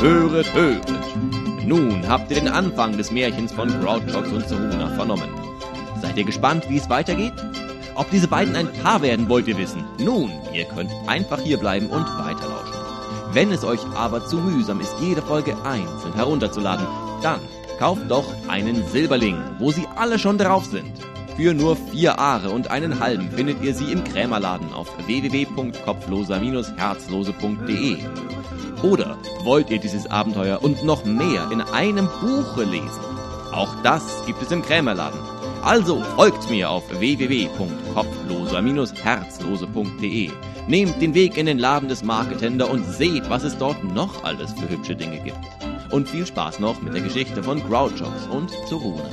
höret, höret. Nun habt ihr den Anfang des Märchens von Grouchox und Seruna vernommen. Seid ihr gespannt, wie es weitergeht? Ob diese beiden ein Paar werden, wollt ihr wissen. Nun, ihr könnt einfach hierbleiben und weiterlauschen. Wenn es euch aber zu mühsam ist, jede Folge einzeln herunterzuladen, dann kauft doch einen Silberling, wo sie alle schon drauf sind. Für nur vier Aare und einen halben findet ihr sie im Krämerladen auf www.kopfloser-herzlose.de. Oder wollt ihr dieses Abenteuer und noch mehr in einem Buche lesen? Auch das gibt es im Krämerladen. Also folgt mir auf www.kopfloser-herzlose.de. Nehmt den Weg in den Laden des Marketender und seht, was es dort noch alles für hübsche Dinge gibt. Und viel Spaß noch mit der Geschichte von Grouchox und Zoruna.